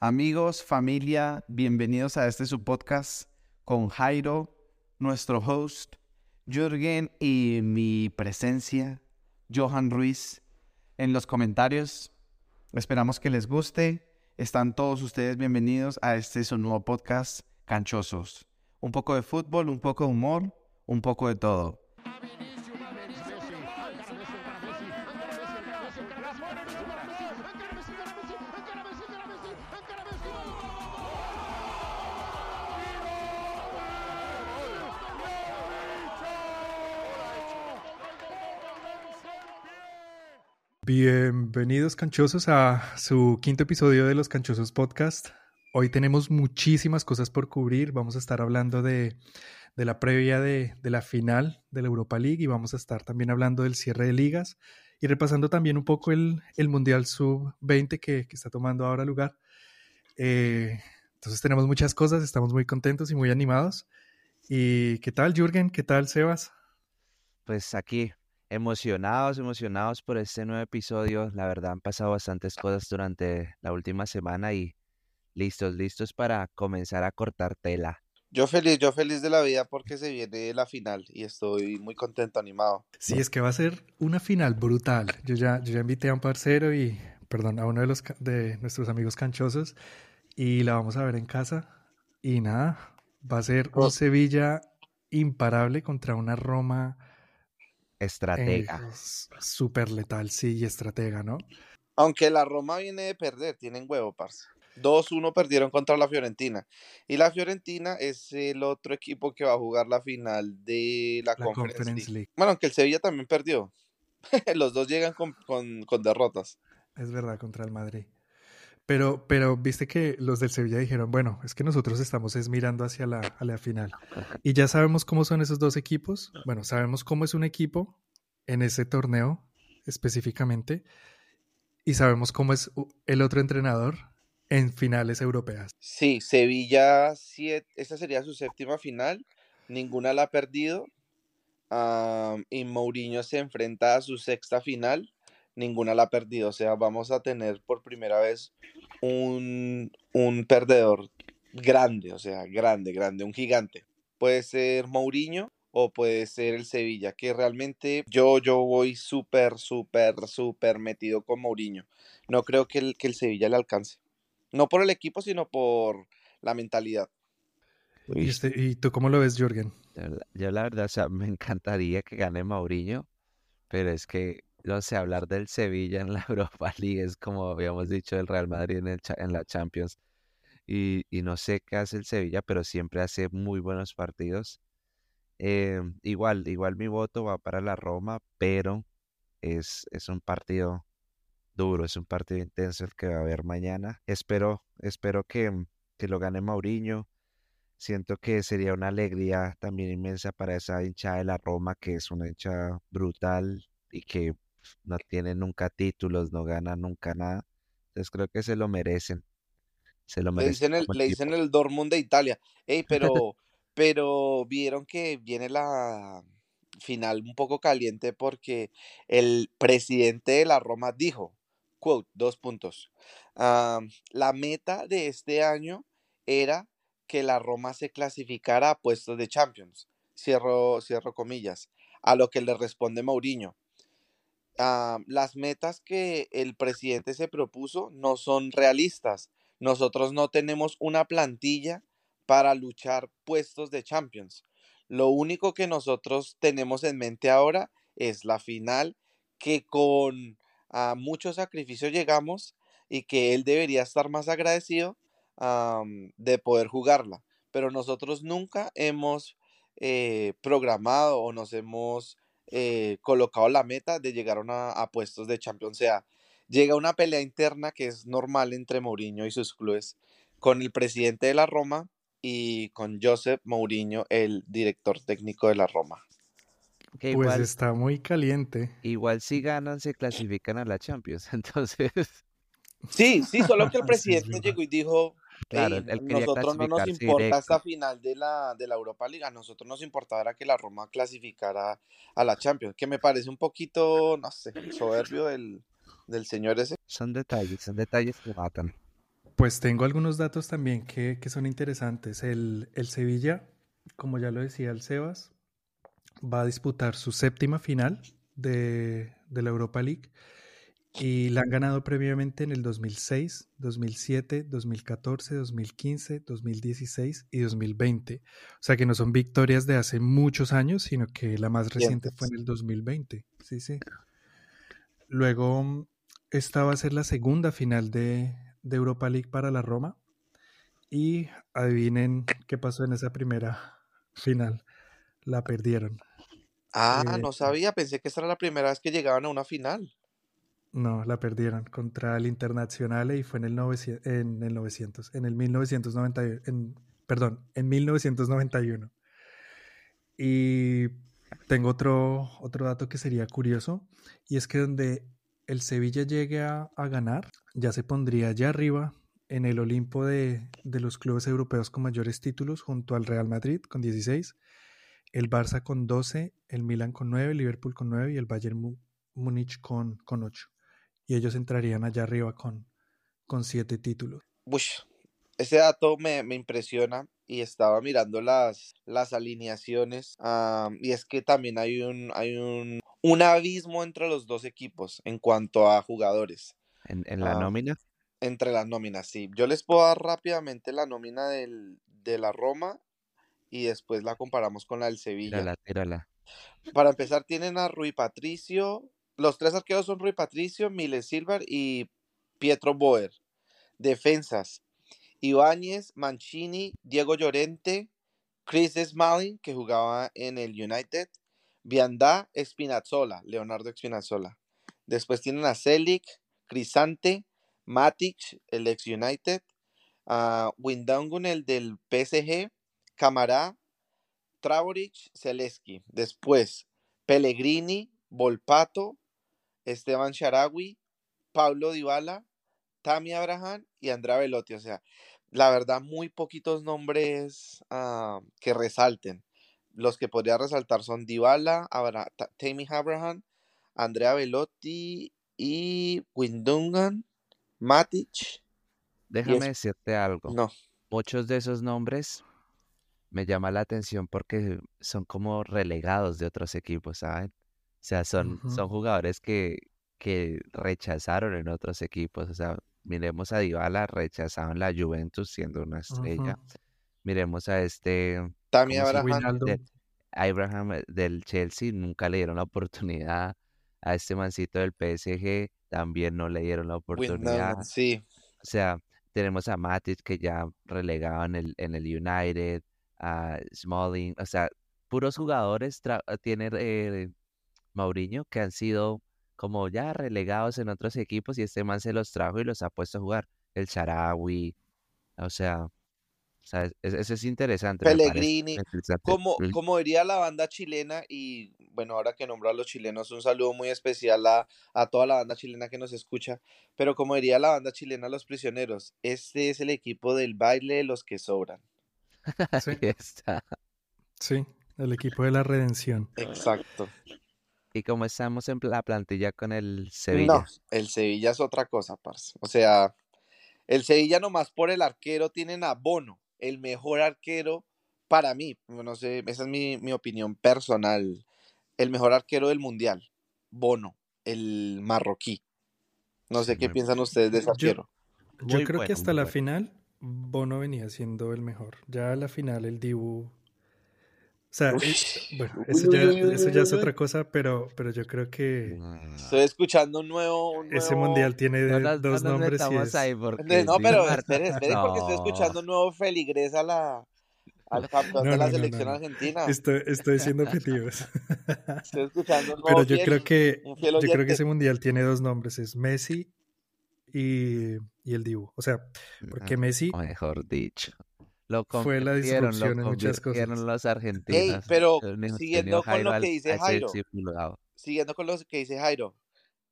Amigos, familia, bienvenidos a este su podcast con Jairo, nuestro host, Jürgen y mi presencia, Johan Ruiz. En los comentarios, esperamos que les guste. Están todos ustedes bienvenidos a este su nuevo podcast, Canchosos. Un poco de fútbol, un poco de humor, un poco de todo. Bienvenidos canchosos a su quinto episodio de los Canchosos Podcast. Hoy tenemos muchísimas cosas por cubrir. Vamos a estar hablando de, la previa de, la final de la Europa League y vamos a estar también hablando del cierre de ligas y repasando también un poco el, Mundial Sub-20 que, está tomando ahora lugar. Eh, entonces tenemos muchas cosas, estamos muy contentos y muy animados. ¿Y qué tal, Jürgen? ¿Qué tal, Sebas? Pues aquí emocionados, emocionados por este nuevo episodio. La verdad han pasado bastantes cosas durante la última semana y listos, listos para comenzar a cortar tela. Yo feliz, yo feliz de la vida porque se viene la final y estoy muy contento, animado. Sí, es que va a ser una final brutal. Yo ya, yo ya invité a un parcero y, perdón, a uno de los de nuestros amigos canchosos y la vamos a ver en casa. Y nada, va a ser un Sevilla imparable contra una Roma Estratega. Súper letal, sí, y estratega, ¿no? Aunque la Roma viene de perder, tienen huevo, parce. 2-1 perdieron contra la Fiorentina. Y la Fiorentina es el otro equipo que va a jugar la final de la, Conference, League. Bueno, aunque el Sevilla también perdió. Los dos llegan con, con derrotas. Es verdad, contra el Madrid. Pero, pero viste que los del Sevilla dijeron, bueno, es que nosotros estamos es mirando hacia la, a la final. Y ya sabemos cómo son esos dos equipos. Bueno, sabemos cómo es un equipo en ese torneo específicamente. Y sabemos cómo es el otro entrenador en finales europeas. Sí, Sevilla, esta sería su séptima final. Ninguna la ha perdido. y Mourinho se enfrenta a su sexta final ninguna la ha perdido. O sea, vamos a tener por primera vez un, perdedor grande, o sea, grande, grande, un gigante. Puede ser Mourinho o puede ser el Sevilla, que realmente yo, yo voy súper, súper, súper metido con Mourinho. No creo que el, que el Sevilla le alcance. No por el equipo, sino por la mentalidad. ¿Y, este, ¿Y tú cómo lo ves, Jürgen? Yo la verdad, o sea, me encantaría que gane Mourinho, pero es que no sé, hablar del Sevilla en la Europa League es como habíamos dicho del Real Madrid en, el, en la Champions. Y, no sé qué hace el Sevilla, pero siempre hace muy buenos partidos. Eh, igual, igual mi voto va para la Roma, pero es, es un partido duro, es un partido intenso el que va a haber mañana. Espero, espero que, que lo gane Mauriño. Siento que sería una alegría también inmensa para esa hinchada de la Roma, que es una hinchada brutal y que no tienen nunca títulos, no ganan nunca nada. Entonces creo que se lo merecen. Se lo merecen. Le dicen el, le dicen el Dortmund de Italia. Ey, pero, pero vieron que viene la final un poco caliente porque el presidente de la Roma dijo, quote, dos puntos. la meta de este año era que la Roma se clasificara a puestos de Champions. Cierro, cierro comillas. A lo que le responde Mourinho las metas que el presidente se propuso no son realistas. Nosotros no tenemos una plantilla para luchar puestos de Champions. Lo único que nosotros tenemos en mente ahora es la final que con mucho sacrificio llegamos y que él debería estar más agradecido de poder jugarla. Pero nosotros nunca hemos eh, programado o nos hemos eh, colocado la meta de llegar a, puestos de Champions. O sea, llega una pelea interna que es normal entre Mourinho y sus clubes con el presidente de la Roma y con Josep Mourinho, el director técnico de la Roma. pues está muy caliente. Igual si ganan se clasifican a la Champions, entonces. Sí, sí, solo que el presidente llegó y dijo, Claro, nosotros no nos importa esta final de la, de la Europa League, a nosotros nos importaba que la Roma clasificara a la Champions, que me parece un poquito, no sé, soberbio del, del señor ese. Son detalles, son detalles que matan. Pues tengo algunos datos también que, que son interesantes. El, el Sevilla, como ya lo decía el Sebas, va a disputar su séptima final de, de la Europa League y la han ganado previamente en el 2006, 2007, 2014, 2015, 2016 y 2020. O sea que no son victorias de hace muchos años, sino que la más reciente fue en el 2020. Sí, sí. Luego, esta va a ser la segunda final de, de Europa League para la Roma. Y adivinen qué pasó en esa primera final. La perdieron. Ah, Eh, no sabía, pensé que esta era la primera vez que llegaban a una final. No, la perdieron contra el Internazionale y fue en el 900, en el 900, en el 1990, en, perdón, en 1991. Y tengo otro, otro dato que sería curioso, y es que donde el Sevilla llegue a, a ganar, ya se pondría allá arriba en el Olimpo de, de los clubes europeos con mayores títulos, junto al Real Madrid con 16, el Barça con 12, el Milan con 9, el Liverpool con 9 y el Bayern Múnich con, con 8. Y ellos entrarían allá arriba con, con 7 títulos. Ese dato me, me impresiona y estaba mirando las, las alineaciones y es que también hay un, hay un, un abismo entre los dos equipos en cuanto a jugadores, En, en la Ah, nómina, entre las nóminas, sí. Yo les puedo dar rápidamente la nómina del, de la Roma y después la comparamos con la del Sevilla. tírala, tírala. Para empezar, tienen a Rui Patricio. Los tres arqueros son Rui Patricio, Mile Silver y Pietro Boer. Defensas: Ibáñez, Mancini, Diego Llorente, Chris Smalling, que jugaba en el United, Viandá, Espinazzola, Leonardo Espinazzola. Después tienen a Selic, Crisante, Matic, el ex United, a Windangun, el del PSG, Camará, Travoric, Zaleski. Después, Pellegrini, Volpato, Esteban Sharawi, Pablo Dybala, Tammy Abraham y Andrea Velotti. O sea, la verdad, muy poquitos nombres ah, que resalten. Los que podría resaltar son Dybala, Abra- Tammy Abraham, Andrea Velotti y Windungan, Matic. Déjame decirte algo. No, Muchos de esos nombres me llama la atención porque son como relegados de otros equipos, ¿saben? O sea, son, son jugadores que, que rechazaron en otros equipos. O sea, miremos a Dybala, rechazado en la Juventus siendo una estrella. Miremos a este Tammy. Abraham. De- Abraham eh, del Chelsea, nunca le dieron la oportunidad. A este mancito del PSG también no le dieron la oportunidad. Sí. O sea, tenemos a Matic que ya relegado en el, en el United, a Smalling, o sea, puros jugadores tra- tiene eh, Mourinho que han sido como ya relegados en otros equipos y este man se los trajo y los ha puesto a jugar. El Sharawi, o sea, o sea, es- eso es interesante. Pellegrini, interesante. Como, como diría la banda chilena, y bueno, ahora que nombro a los chilenos, un saludo muy especial a, a toda la banda chilena que nos escucha, pero como diría la banda chilena, los prisioneros, este es el equipo del baile de los que sobran. Sí, Ahí está. sí, el equipo de la redención. Exacto. Y como estamos en la plantilla con el No, Sevilla, el Sevilla es otra cosa, parce. O sea, el Sevilla nomás por el arquero tienen a Bono, el mejor arquero para mí, no sé, esa es mi, mi opinión personal, el mejor arquero del mundial, Bono, el marroquí. No sé Sí, qué piensan ustedes de ese arquero. yo creo que hasta la bueno. final Bono venía siendo el mejor. Ya a la final el Dibu... O sea, Uy, bueno, uy, eso uy, ya, uy, uy, eso ya es uy, otra cosa, pero, pero yo creo que mm, Estoy escuchando un nuevo, un ese nuevo... mundial tiene no no dos nos nombres y es... ahí porque No, pero Neymar, esperen, esperen, porque estoy no. escuchando un nuevo feligrés a la, al campeón No, de la no, no, no, selección no. argentina. Estoy, estoy siendo objetivos. Estoy escuchando un Pero nuevo yo fiel, creo que, yo creo que ese mundial tiene dos nombres, es Messi y, y el Dibu. O sea, porque Ah, Messi mejor dicho. Lo fue la disrupción en muchas cosas. los Ey, argentinos. pero siguiendo con Jairo lo que dice Jairo, siguiendo con lo que dice Jairo,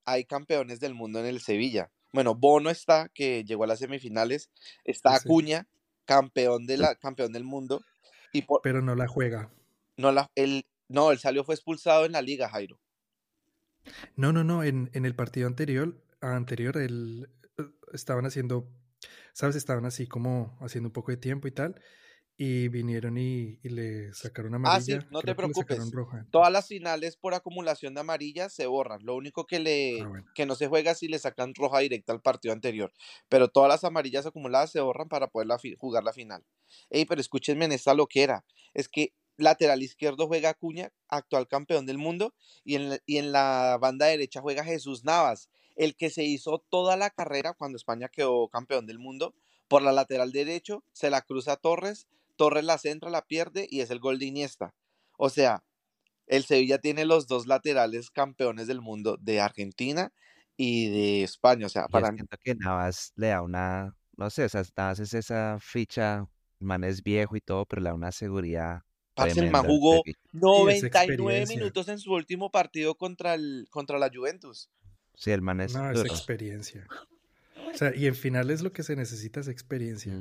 hay campeones del mundo en el Sevilla. Bueno, Bono está, que llegó a las semifinales, está Sí. Acuña, campeón de la, campeón del mundo, y por, Pero no la juega. no la, él, no, él salió, fue expulsado en la liga, Jairo. No, no, no. En, en el partido anterior, anterior el, estaban haciendo ¿sabes? Estaban así como haciendo un poco de tiempo y tal. Y vinieron y, y le sacaron Ah, sí, amarilla. no te Creo sacaron preocupes. roja. Todas las finales por acumulación de amarillas se borran. Lo único que le Ah, bueno. que no se juega es si le sacan roja directa al partido anterior. Pero todas las amarillas acumuladas se borran para poder la jugar la final. Ey, pero escúchenme en esta loquera. Es que lateral izquierdo juega Acuña, actual campeón del mundo, y en la, y en la banda derecha juega Jesús Navas, el que se hizo toda la carrera cuando España quedó campeón del mundo. Por la lateral derecho se la cruza Torres, Torres la centra, la pierde y es el gol de Iniesta. O sea, el Sevilla tiene los dos laterales campeones del mundo de Argentina y de España. O sea, para siento que Navas le da una, no sé, o sea, Navas es esa ficha, el man es viejo y todo, pero le da una seguridad tremenda jugó Sevilla. 99 experiencia. minutos en su último partido contra, el, contra la Juventus. Sí, el man es No, es experiencia. O sea, y en finales lo que se necesita es experiencia.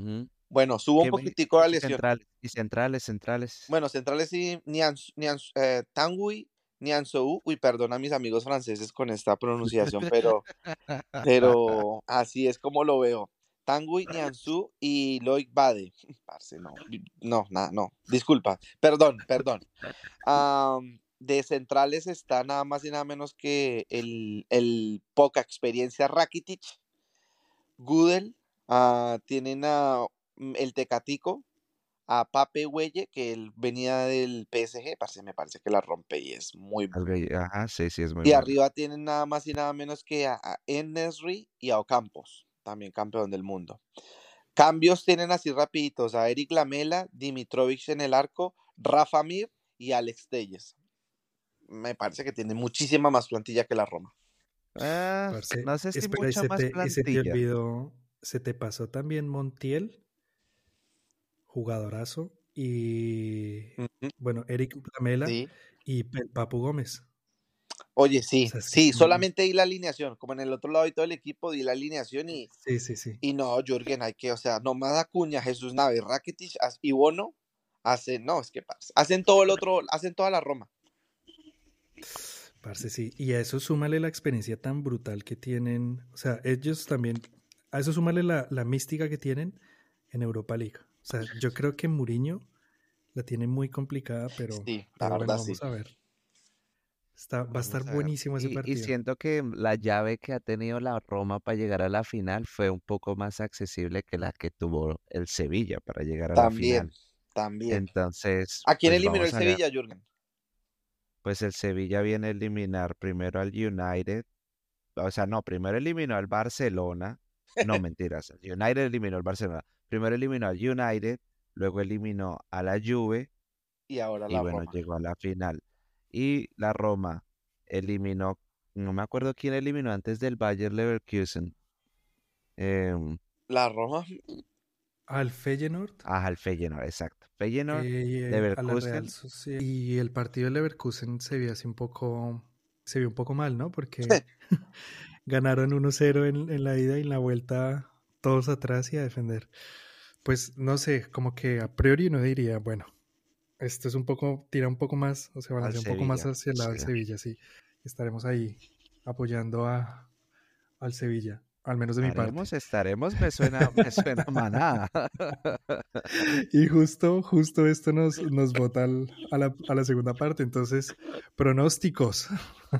Bueno, subo un ¿Qué me- poquitico la y lesión. centrales, y centrales, centrales. Bueno, centrales sí, Nians, Nians, eh, Tanguy, Nianzou. Uy, perdón a mis amigos franceses con esta pronunciación, pero, pero así es como lo veo. Tanguy, Nianzou y Loic Bade. Parce, no, no, nada, no. Disculpa, perdón, perdón. Am, de centrales está nada más y nada menos que el, el poca experiencia Rakitic, Gudel, ah, tienen a mm, el Tecatico, a Pape Huelle, que él venía del PSG, parce, me parece que la rompe y es muy ahí- Ajá, sí, sí, es muy y bueno. arriba tienen nada más y nada menos que a, a Enesri y a Ocampos, también campeón del mundo. Cambios tienen así rapiditos a Eric Lamela, Dimitrovic en el arco, Rafa Mir y Alex Telles. Me parece que tiene muchísima más plantilla que la Roma. Ah, Parce, no sé si espera, y mucha se más te, y se te olvidó, se te pasó también Montiel, jugadorazo, y bueno, Eric Lamela Sí. y Papu Gómez. Oye, sí, O sea, sí, solamente di la alineación, como en el otro lado y todo el equipo di la alineación y, Sí, sí, sí. y no, Jürgen, hay que, o sea, nomás Acuña, Jesús Nave, Rakitic y Bono hacen, no, es que hacen todo el otro, hacen toda la Roma. Parce, sí. Y a eso súmale la experiencia tan brutal que tienen. O sea, ellos también. A eso súmale la, la mística que tienen en Europa League. O sea, yo creo que Mourinho la tiene muy complicada, pero, Sí, la pero bueno, verdad sí. vamos a ver. Está, va a estar a buenísimo ese Y, y partido. siento que la llave que ha tenido la Roma para llegar a la final fue un poco más accesible que la que tuvo el Sevilla para llegar a la También, final. también. Entonces, ¿A quién pues eliminó el. Sevilla, Jürgen? Pues el Sevilla viene a eliminar primero al United. O sea, no, primero eliminó al Barcelona. No, mentiras. El United eliminó al Barcelona. Primero eliminó al United, luego eliminó a la Juve Y ahora y la bueno, Roma. llegó a la final. Y la Roma eliminó, no me acuerdo quién eliminó antes del Bayer Leverkusen. Em, La Roma, Al Feyenoord ajá, el Feyenoord, exacto. Feyenoord, eh, la Leverkusen. Real. Y el partido de Leverkusen se vio así un poco. Se vio un poco mal, ¿no? Porque ganaron 1-0 en, en la ida y en la vuelta todos atrás y a defender. Pues no sé, como que a priori uno diría, bueno, esto es un poco, tira un poco más, o se Al balancea un poco más hacia el lado del. Sevilla, sí. Estaremos ahí apoyando a, al Sevilla, al menos de mi parte. Estaremos, estaremos, me suena, me suena manada. Y justo, justo esto nos, nos bota al- a, la, a la segunda parte. Entonces, pronósticos.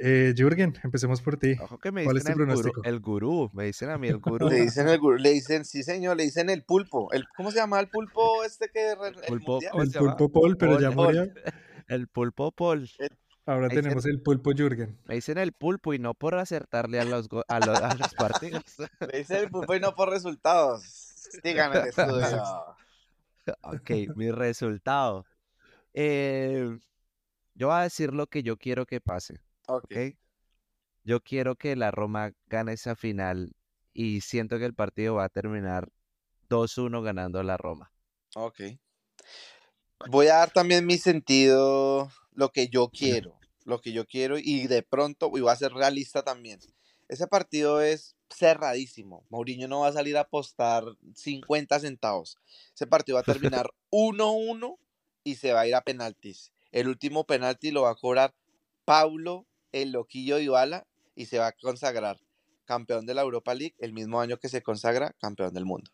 Eh, Jürgen, empecemos por ti. Ojo que me ¿Cuál es tu el gurú, pronóstico? el gurú, me dicen a mí el gurú. le dicen el gurú- le dicen, sí señor, le dicen el pulpo. El, ¿Cómo se llama el pulpo este que re- el Pulpo, El pulpo Paul, pero ya Paul. murió. El pulpo Paul. Ahora tenemos el pulpo Jürgen. Me dicen el pulpo y no por acertarle a los, go- a los, a los partidos. Le dicen el pulpo y no por resultados. Digan el estudio. Ok, mi resultado. Eh, yo voy a decir lo que yo quiero que pase, Ok. ¿ok? Yo quiero que la Roma gane esa final y siento que el partido va a terminar 2-1 ganando la Roma. Ok. Voy a dar también mi sentido, lo que yo quiero, lo que yo quiero y de pronto, y voy a ser realista también. Ese partido es cerradísimo. Mourinho no va a salir a apostar 50 centavos. Ese partido va a terminar 1-1 y se va a ir a penaltis. El último penalti lo va a cobrar Paulo, el loquillo Dybala, y se va a consagrar campeón de la Europa League, el mismo año que se consagra campeón del mundo.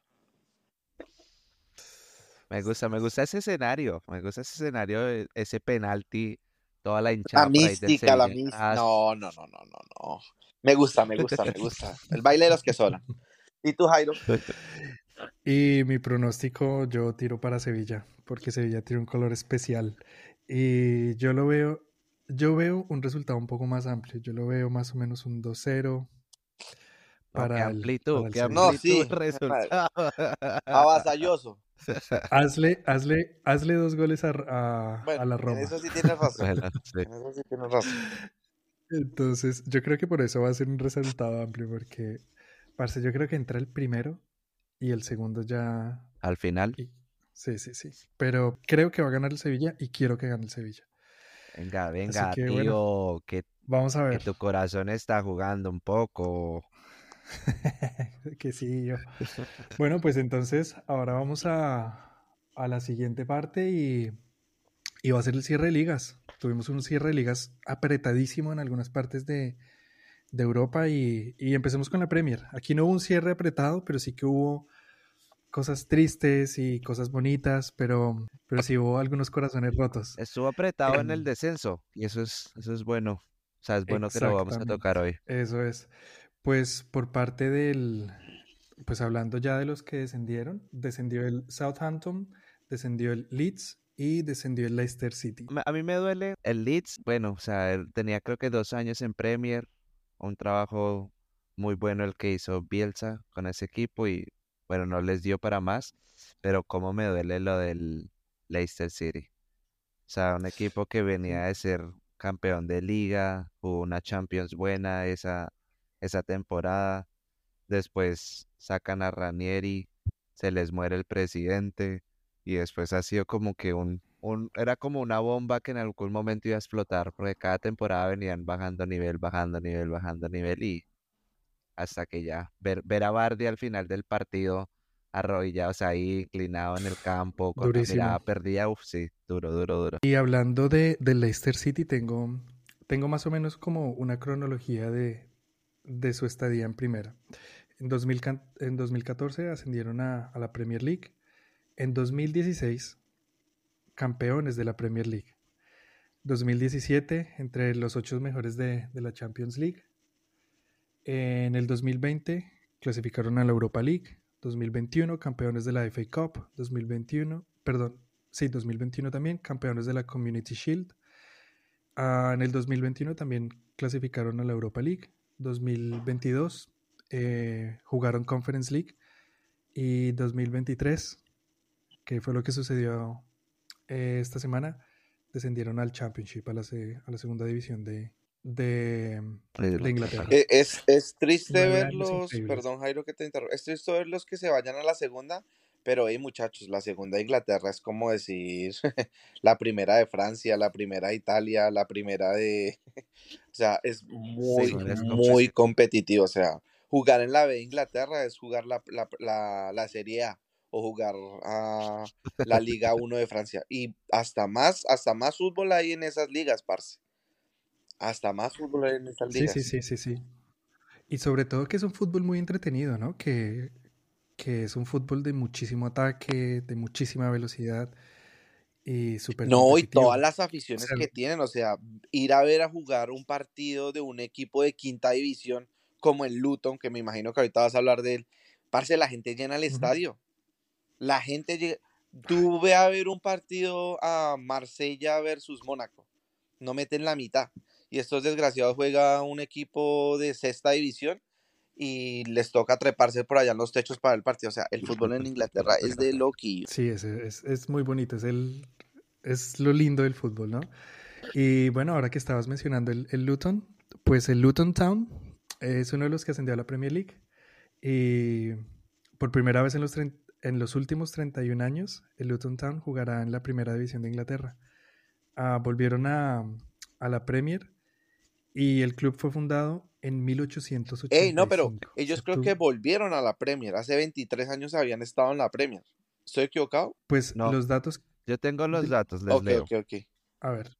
Me gusta, me gusta ese escenario, me gusta ese escenario, e- ese penalti, toda la La hinchada del mística, la mística. Ah, No, no, no, no, no, no. Me gusta, me gusta, me gusta. El baile de los que sobran. ¿Y tú, Jairo? Y mi pronóstico, yo tiro para Sevilla, porque Sevilla tiene un color especial. Y yo lo veo, yo veo un resultado un poco más amplio. Yo lo veo más o menos un 2-0 no, qué para el, amplitud, para el. No, amplitud sí. de resultado. Avasalloso. Hazle, hazle, hazle dos goles a, a- a Bueno, la en Roma. eso sí tienes razón. Sí. En eso sí tienes razón. Entonces, yo creo que por eso va a ser un resultado amplio, porque, parce, yo creo que entra el primero y el segundo ya. Al final, y- Sí, sí, sí. Pero creo que va a ganar el Sevilla y quiero que gane el Sevilla. venga, venga, que, tío, bueno. que, Vamos a que ver. tu corazón está jugando un poco. que sí, yo. Bueno, pues entonces ahora vamos a, a la siguiente parte y, y va a ser el cierre de ligas. Tuvimos un cierre de ligas apretadísimo en algunas partes de, de Europa y, y empecemos con la Premier. Aquí no hubo un cierre apretado, pero sí que hubo cosas tristes y cosas bonitas, pero, pero sí hubo algunos corazones rotos. Estuvo apretado en el Em, descenso y eso es, eso es bueno. O sea, es bueno que lo vamos a tocar hoy. Eso es. Pues por parte del, pues hablando ya de los que descendieron, descendió el Southampton, descendió el Leeds y descendió el Leicester City. A mí me duele el Leeds, bueno, o sea, él tenía creo que dos años en Premier, un trabajo muy bueno el que hizo Bielsa con ese equipo y bueno, no les dio para más, pero cómo me duele lo del Leicester City. O sea, un equipo que venía de ser campeón de liga, jugó una Champions buena esa, esa temporada, después sacan a Ranieri, se les muere el presidente y después ha sido como que un, un, era como una bomba que en algún momento iba a explotar, porque cada temporada venían bajando nivel, bajando nivel, bajando nivel y hasta que ya ver, ver a Bardi al final del partido arrodillados ahí, inclinado en el campo, con la Durísimo. mirada perdida, uff, sí, duro, duro, duro. Y hablando de, del Leicester City, tengo, tengo más o menos como una cronología de, de su estadía en primera. En, 2000 can- en 2014 ascendieron a, a la Premier League. En 2016, campeones de la Premier League. 2017, entre los ocho mejores de, de la Champions League. En el 2020, clasificaron a la Europa League. 2021, campeones de la FA Cup. 2021, perdón, sí, 2021 también, campeones de la Community Shield. Ah, en el 2021 también clasificaron a la Europa League. 2022 eh, jugaron Conference League. Y 2023, que fue lo que sucedió eh, esta semana, descendieron al Championship, a la, a la segunda división de, de, de Inglaterra. Eh, Es, es triste verlos, perdón Jairo que te interrumpa, es triste verlos que se vayan a la segunda, pero hey muchachos, la segunda de Inglaterra es como decir la primera de Francia, la primera de Italia, la primera de... o sea, es muy, Sí, es muy competitivo, o sea, jugar en la B de Inglaterra es jugar la, la, la, la Serie A o jugar a la Liga 1 de Francia y hasta más, hasta más fútbol hay en esas ligas, parce. Hasta más fútbol hay en esas Sí, ligas. sí, sí, sí, sí. Y sobre todo que es un fútbol muy entretenido, ¿no? Que, que es un fútbol de muchísimo ataque, de muchísima velocidad y súper No, y todas las aficiones sea, que tienen, o sea, ir a ver a jugar un partido de un equipo de quinta división como el Luton, que me imagino que ahorita vas a hablar de él, parce, la gente llena el estadio. La gente llega, tú ve a ver un partido a Marsella versus Mónaco, no meten la mitad. Y estos desgraciados juega un equipo de sexta división y les toca treparse por allá en los techos para el partido. O sea, el fútbol en Inglaterra es de loquillo. Sí, es, es, es muy bonito, es, el, es lo lindo del fútbol, ¿no? Y bueno, ahora que estabas mencionando el, el Luton, pues el Luton Town es uno de los que ascendió a la Premier League y por primera vez en los, en los últimos 31 años, el Luton Town jugará en la primera división de Inglaterra. Ah, volvieron a, a la Premier y el club fue fundado en 1885. Ey, no, pero ellos creo que volvieron a la Premier. Hace 23 años habían estado en la Premier. ¿Estoy equivocado? Pues No. los datos, Yo tengo los datos, les Ok, leo. ok, ok. a ver,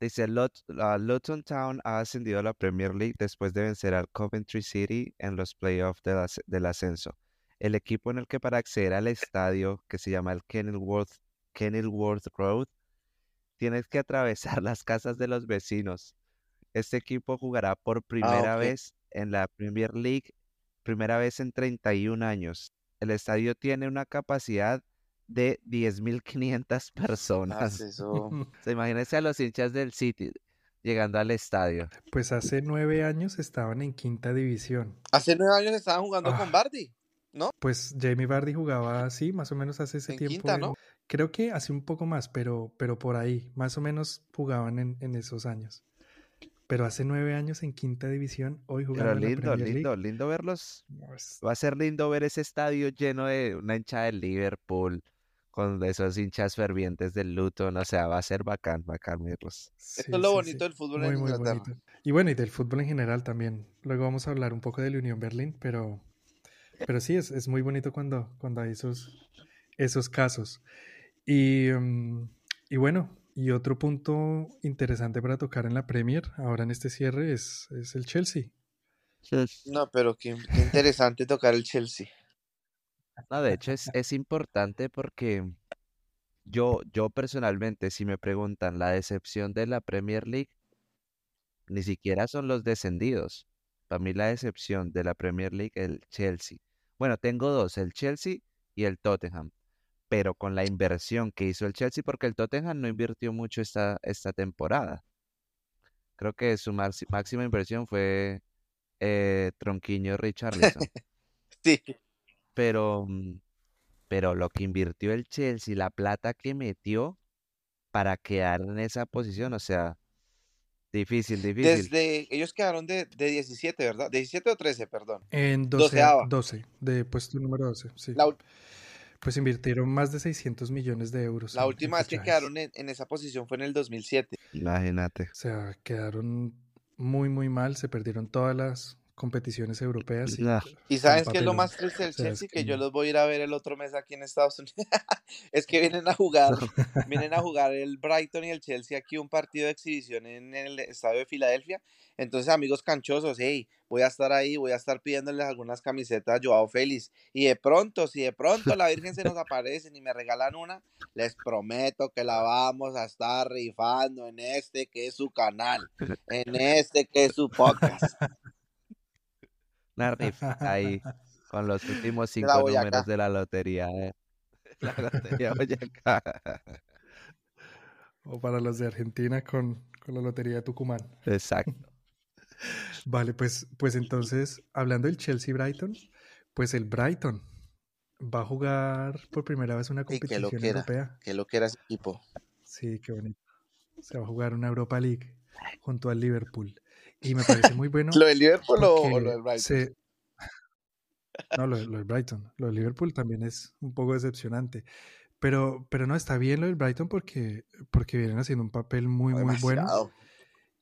Dice, Lut- la Luton Town ha ascendido a la Premier League después de vencer al Coventry City en los playoffs del, as- del ascenso. El equipo en el que para acceder al estadio, que se llama el Kenilworth, Kenilworth Road, tienes que atravesar las casas de los vecinos. Este equipo jugará por primera ok. vez en la Premier League, primera vez en 31 años. El estadio tiene una capacidad de 10.500 Parce, personas. eso. Se imagínense a los hinchas del City llegando al estadio. Pues hace nueve años estaban en quinta división. Hace nueve años estaban jugando Ah. con Bardi. Pues Jamie Vardy jugaba así, más o menos hace ese En tiempo. quinta, en- ¿no? Creo que hace un poco más, pero, pero por ahí, más o menos jugaban en, en esos años. Pero hace nueve años en quinta división, hoy Pero jugaban en la lindo, Premier lindo, League. lindo verlos. Va a ser lindo ver ese estadio lleno de una hinchada del Liverpool, con esos hinchas fervientes del Luton. O sea, va a ser bacán, bacán verlos. sí, Esto es lo sí, bonito sí. del fútbol Muy, en muy Inglaterra. bonito. Y bueno, y del fútbol en general también. Luego vamos a hablar un poco de la Unión Berlín, pero, pero sí, es, es muy bonito cuando, cuando hay esos, esos casos. Y, mm, y bueno, y otro punto interesante para tocar en la Premier, ahora en este cierre, es, es el Chelsea. No, pero qué, qué interesante tocar el Chelsea. No, de hecho es, es importante porque yo, yo personalmente, si me preguntan la decepción de la Premier League, ni siquiera son los descendidos. Para mí la decepción de la Premier League, el Chelsea. Bueno, tengo dos, el Chelsea y el Tottenham. Pero con la inversión que hizo el Chelsea, porque el Tottenham no invirtió mucho esta, esta temporada. Creo que su máxima inversión fue eh, Tronquiño Richarlison Sí. pero, mm, pero lo que invirtió el Chelsea, la plata que metió para quedar en esa posición, o sea, difícil, difícil. Desde. Ellos quedaron de, de 17, ¿verdad? 17 o 13, perdón. En 12, Doceava. 12 de puesto número 12, sí. La, Pues invirtieron más de 600 millones de euros. la en- última vez que quedaron en, en esa posición fue en el 2007. Imagínate. O sea, quedaron muy, muy mal, se perdieron todas las competiciones europeas. Y, Ah, ¿Y fue un sabes qué es lo más triste del Chelsea? Que que yo los voy a ir a ver el otro mes aquí en Estados Unidos. es que vienen a jugar, vienen a jugar el Brighton y el Chelsea aquí un partido de exhibición en el estadio de Filadelfia. Entonces, amigos canchosos, hey, voy a estar ahí, voy a estar pidiéndoles algunas camisetas a Joao Félix. Y de pronto, si de pronto la Virgen se nos aparece y me regalan una, les prometo que la vamos a estar rifando en este que es su canal, en este que es su podcast. Una rifa ahí con los últimos la cinco números de la lotería. eh. La lotería Boyacá. O para los de Argentina con, con la Lotería de Tucumán. Exacto. Vale, pues, pues entonces, hablando del Chelsea-Brighton, pues el Brighton va a jugar por primera vez una competición loquera. europea. Que lo que era ese equipo. Sí, qué bonito. Se va a jugar una Europa League junto al Liverpool. Y me parece muy bueno. ¿Lo del Liverpool o, lo del Brighton? se- No, lo, lo del Brighton. Lo del Liverpool también es un poco decepcionante. Pero, pero no, está bien lo del Brighton porque, porque vienen haciendo un papel muy, muy bueno.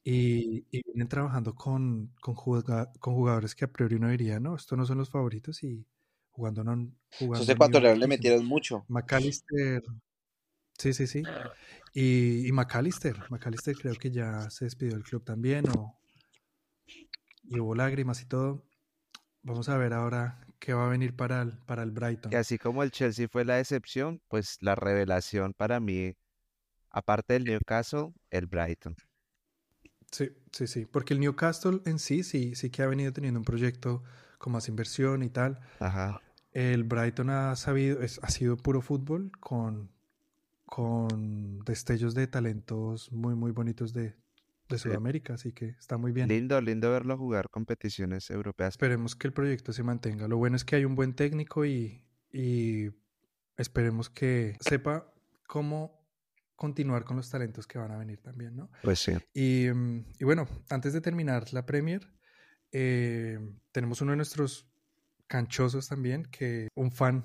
Y, y vienen trabajando con, con, juga- con jugadores que a priori uno diría, no, estos no son los favoritos y jugando no jugando Esos ecuatorianos le metieron mucho. McAllister, sí, sí, sí. Y, y McAllister, McAllister creo que ya se despidió del club también o, y hubo lágrimas y todo. Vamos a ver ahora qué va a venir para el, para el Brighton. Y así como el Chelsea fue la decepción, pues la revelación para mí, aparte del Newcastle, el Brighton. Sí, sí, sí, porque el Newcastle en sí, sí, sí que ha venido teniendo un proyecto con más inversión y tal. Ajá. El Brighton ha sabido, es- ha sido puro fútbol con, con destellos de talentos muy, muy bonitos de, de. Sudamérica, así que está muy bien. Lindo, lindo verlo jugar competiciones europeas. Esperemos que el proyecto se mantenga. Lo bueno es que hay un buen técnico y, y esperemos que sepa cómo continuar con los talentos que van a venir también, ¿no? Pues sí. Y, mm, y bueno, antes de terminar la Premier, eh, tenemos uno de nuestros canchosos también, que un fan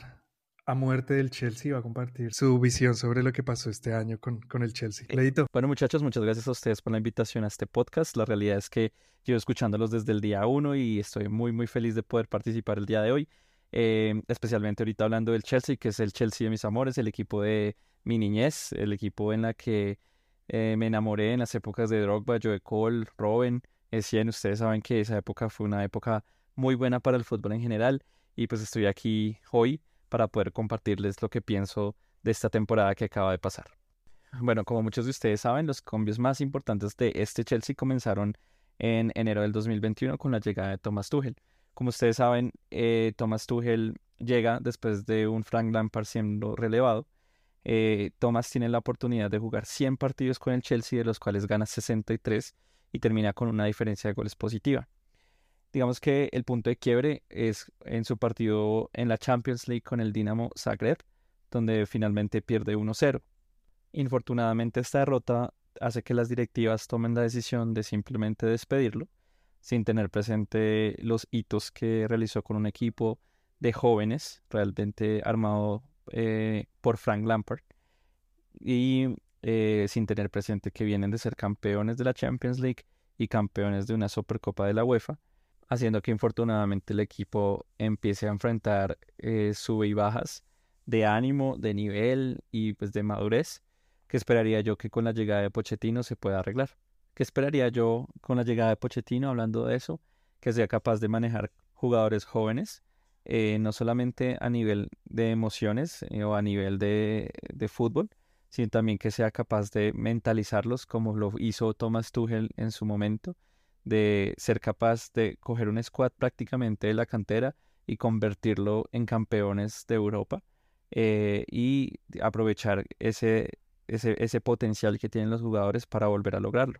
a muerte del Chelsea va a compartir su visión sobre lo que pasó este año con, con el Chelsea. Leito. Bueno, muchachos, muchas gracias a ustedes por la invitación a este podcast. La realidad es que llevo escuchándolos desde el día uno y estoy muy, muy feliz de poder participar el día de hoy. Eh, especialmente ahorita hablando del Chelsea, que es el Chelsea de mis amores, el equipo de mi niñez, el equipo en la que Eh, me enamoré en las épocas de Drogba, Joe Cole, Robin, Essien. Ustedes saben que esa época fue una época muy buena para el fútbol en general y pues estoy aquí hoy para poder compartirles lo que pienso de esta temporada que acaba de pasar. Bueno, como muchos de ustedes saben, los cambios más importantes de este Chelsea comenzaron en enero del 2021 con la llegada de Thomas Tuchel. Como ustedes saben, eh, Thomas Tuchel llega después de un Frank Lampard siendo relevado. Eh, Thomas tiene la oportunidad de jugar 100 partidos con el Chelsea, de los cuales gana 63 y termina con una diferencia de goles positiva. Digamos que el punto de quiebre es en su partido en la Champions League con el Dinamo Zagreb, donde finalmente pierde 1-0. Infortunadamente esta derrota hace que las directivas tomen la decisión de simplemente despedirlo, sin tener presente los hitos que realizó con un equipo de jóvenes, realmente armado eh, por Frank Lampard, y eh, sin tener presente que vienen de ser campeones de la Champions League y campeones de una Supercopa de la UEFA, haciendo que infortunadamente el equipo empiece a enfrentar eh, sube y bajas de ánimo, de nivel y pues de madurez ¿Qué esperaría yo que con la llegada de Pochettino se pueda arreglar? ¿Qué esperaría yo con la llegada de Pochettino, hablando de eso? Que sea capaz de manejar jugadores jóvenes, eh, no solamente a nivel de emociones eh, o a nivel de, de, fútbol, sino también que sea capaz de mentalizarlos como lo hizo Thomas Tuchel en su momento, de ser capaz de coger un squad prácticamente de la cantera y convertirlo en campeones de Europa eh, y aprovechar ese ese, ese potencial que tienen los jugadores para volver a lograrlo.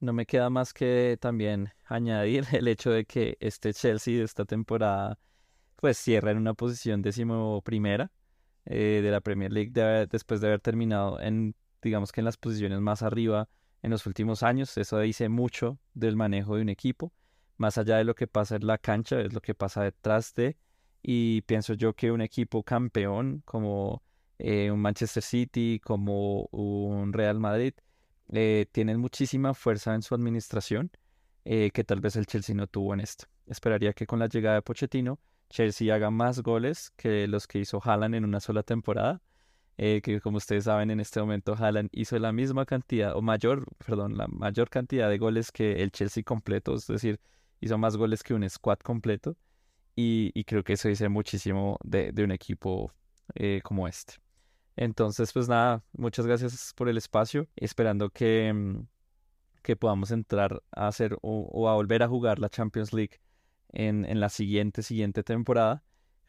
No me queda más que también añadir el hecho de que este Chelsea de esta temporada pues cierra en una posición décimo primera eh, de la Premier League después de haber terminado en digamos que en las posiciones más arriba en los últimos años. Eso dice mucho del manejo de un equipo, más allá de lo que pasa en la cancha, es lo que pasa detrás de. Y pienso yo que un equipo campeón como eh, un Manchester City, como un Real Madrid, eh, tienen muchísima fuerza en su administración eh, que tal vez el Chelsea no tuvo en esto. Esperaría que con la llegada de Pochettino, Chelsea haga más goles que los que hizo Haaland en una sola temporada. Que como ustedes saben, en este momento Haaland hizo la misma cantidad, o mayor, perdón, la mayor cantidad de goles que el Chelsea completo, es decir, hizo más goles que un squad completo. Y, creo que eso dice muchísimo de, un equipo como este. Entonces, pues nada, muchas gracias por el espacio, esperando que, mm, que podamos entrar a hacer o, a volver a jugar la Champions League en, en, la siguiente, siguiente temporada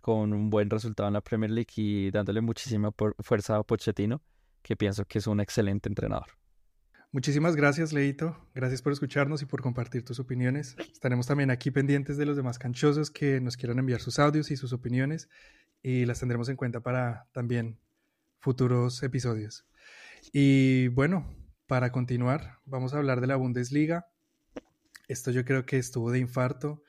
con un buen resultado en la Premier League y dándole muchísima fuerza a Pochettino, que pienso que es un excelente entrenador. Muchísimas gracias, Leito. Gracias por escucharnos y por compartir tus opiniones. Estaremos también aquí pendientes de los demás canchosos que nos quieran enviar sus audios y sus opiniones y las tendremos en cuenta para también futuros episodios. Y bueno, para continuar, vamos a hablar de la Bundesliga. Esto yo creo que estuvo de infarto.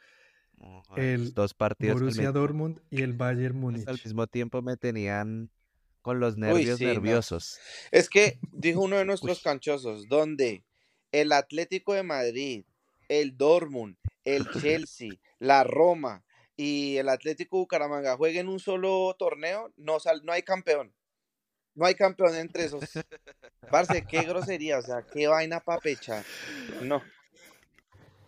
El dos partidos Borussia Dortmund y el Bayern Múnich. Al mismo tiempo me tenían con los nervios nerviosos. Es que dijo uno de nuestros canchosos, donde el Atlético de Madrid, el Dortmund, el Chelsea, la Roma y el Atlético Bucaramanga jueguen un solo torneo, no, sal, no hay campeón. No hay campeón entre esos. Parce, qué grosería, o sea, qué vaina para pechar. No.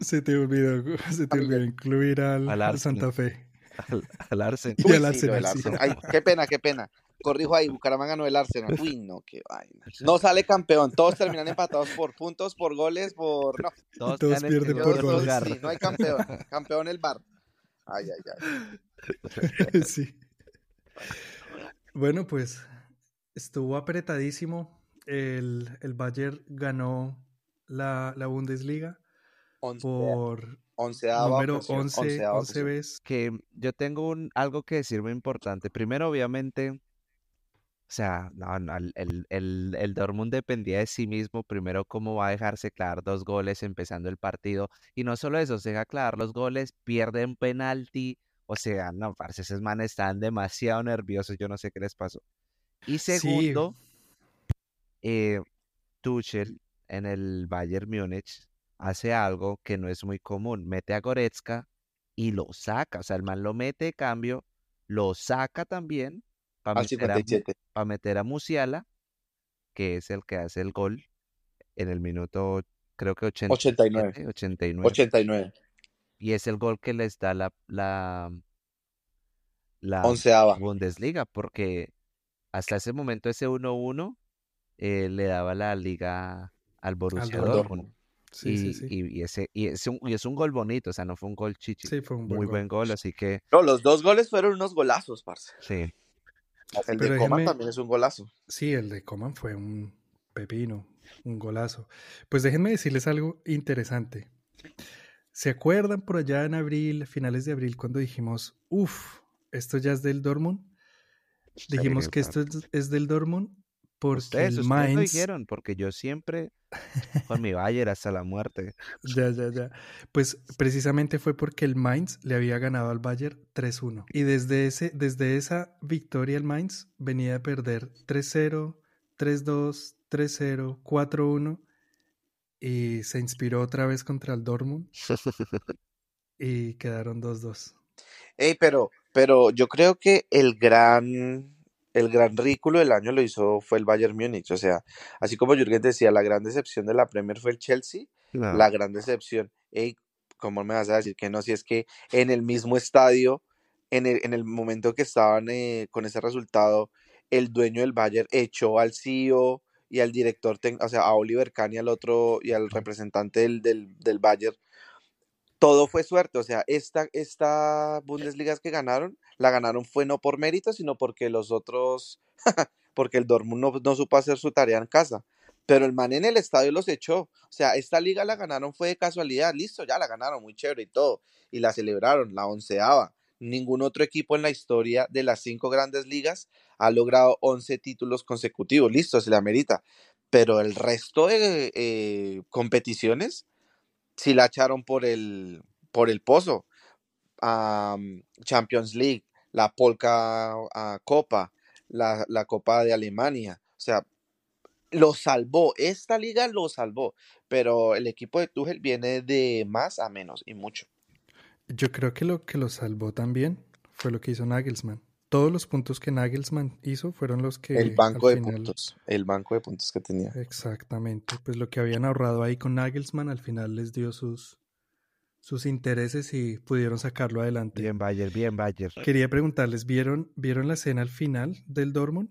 Se te olvidó, se te olvidó incluir al, Santa Fe. Al, al Arsenal. Y al Arsenal, Ay, qué pena, qué pena. Corrijo ahí, Bucaramanga no el Arsenal. Uy, no, qué vaina. No sale campeón, todos terminan empatados por puntos, por goles, por... No. Todos, todos pierden por goles. Sí, no hay campeón. Campeón el bar. Ay, ay, ay. Sí. Bueno, pues estuvo apretadísimo. El, el Bayern ganó la, la Bundesliga por número 11, 11 veces. Que yo tengo un, algo que decir muy importante. Primero, obviamente, o sea, no, el, el, el, Dortmund dependía de sí mismo. Primero, cómo va a dejarse clavar dos goles empezando el partido. Y no solo eso, se deja clavar los goles, pierden penalti. O sea, no, parce, esos manes están demasiado nerviosos. Yo no sé qué les pasó. Y segundo, eh, Tuchel en el Bayern Múnich hace algo que no es muy común. Mete a Goretzka y lo saca. O sea, el man lo mete de cambio, lo saca también para meter, a, meter a Musiala, que es el que hace el gol. en el minuto, creo que 87, 89. 89. 89. Y es el gol que les da la, la, la Onceava. Bundesliga, porque hasta ese momento ese 1-1 eh, le daba la liga al Borussia Dortmund. Dortmund. Sí, y, sí, sí. y- y ese, y, es un, y es un gol bonito, o sea, no fue un gol chichi. Sí, fue un buen Muy gol. buen gol, así que No, los dos goles fueron unos golazos, parce. sí. El Pero de Coman también es un golazo. Sí, el de Coman fue un pepino, un golazo. Pues déjenme decirles algo interesante. ¿Se acuerdan por allá en abril, finales de abril, cuando dijimos, uff, esto ya es del Dortmund? Dijimos que esto es, es del Dortmund porque Ustedes, el ustedes lo Mainz... dijeron, porque yo siempre con mi Bayern hasta la muerte. Ya, ya, ya. Pues precisamente fue porque el Mainz le había ganado al Bayern 3-1. Y desde, ese, desde esa victoria el Mainz venía a perder 3-0, 3-2, 3-0, 4-1 y se inspiró otra vez contra el Dortmund y quedaron 2-2. Ey, pero, pero yo creo que el gran, el gran ridículo del año lo hizo fue el Bayern Múnich. O sea, así como Jürgen decía, la gran decepción de la Premier fue el Chelsea. No, La gran decepción. Ey, ¿cómo me vas a decir que no? Si es que en el mismo estadio, en el, en el momento que estaban eh, con ese resultado, el dueño del Bayern echó al CEO y al director, o sea, a Oliver Kahn y al otro, y al representante del, del, del Bayern. Todo fue suerte, o sea, esta, esta Bundesliga que ganaron, la ganaron fue no por mérito, sino porque los otros, porque el Dortmund no, no supo hacer su tarea en casa. Pero el man en el estadio los echó. O sea, esta liga la ganaron fue de casualidad. Listo, ya la ganaron, muy chévere y todo. Y la celebraron, la onceava. Ningún otro equipo en la historia de las cinco grandes ligas ha logrado 11 títulos consecutivos. Listo, se le amerita. Pero el resto de eh, competiciones sí la echaron por el, por el pozo. Am, Champions League, la Polka ah, Copa, la, la Copa de Alemania. O sea, lo salvó. Esta liga lo salvó. Pero el equipo de Tuchel viene de más a menos y mucho. Yo creo que lo que lo salvó también fue lo que hizo Nagelsmann. Todos los puntos que Nagelsmann hizo fueron los que el banco de final- puntos. El banco de puntos que tenía. Exactamente, pues lo que habían ahorrado ahí con Nagelsmann al final les dio sus, sus intereses y pudieron sacarlo adelante. Bien Bayern, bien Bayern. Quería preguntarles, ¿vieron, ¿vieron la escena al final del Dortmund?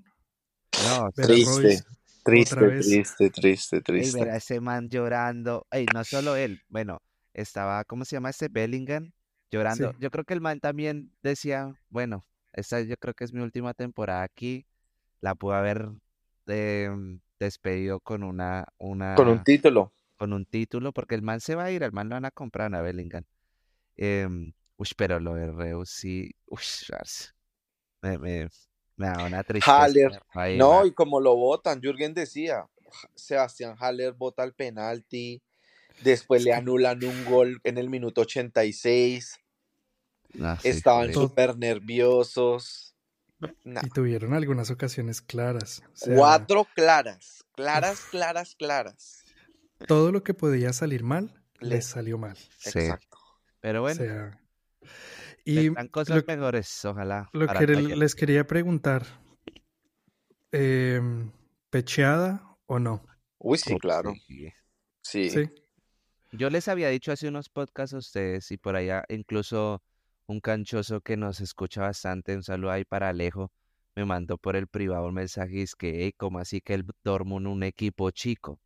No, Triste, Royce triste, otra vez. triste, triste, Ey, triste. ver a ese man llorando. Ey, no solo él. Bueno, estaba, ¿cómo se llama este? Bellingham llorando. Sí. Yo creo que el man también decía, bueno, esta yo creo que es mi última temporada aquí. La pude haber em, despedido con una, una, Con un título. con un título, porque el man se va a ir, el man lo van a comprar a Bellingham. Em, uy, pero lo de Reus sí, uy, me, me, me da una tristeza. Haller. ahí, No, man. y como lo votan, Jürgen decía, Sebastián Haller vota el penalti, después Es le anulan un gol en el minuto 86, Sí, estaban súper nerviosos. Nah, y tuvieron algunas ocasiones claras. O sea, Cuatro claras, claras, claras, claras. todo lo que podía salir mal, Le- les salió mal. Sí. Exacto. Pero O bueno, sea, y cosas lo, mejores, ojalá. lo que les quería preguntar, em, ¿pecheada o no? Uy, sí, claro. sí. Sí. Sí. Yo les había dicho hace unos podcasts a ustedes y por allá incluso un canchoso que nos escucha bastante, un saludo ahí para Alejo, me mandó por el privado un mensaje y es que, hey, ¿cómo así que el Dortmund un equipo chico?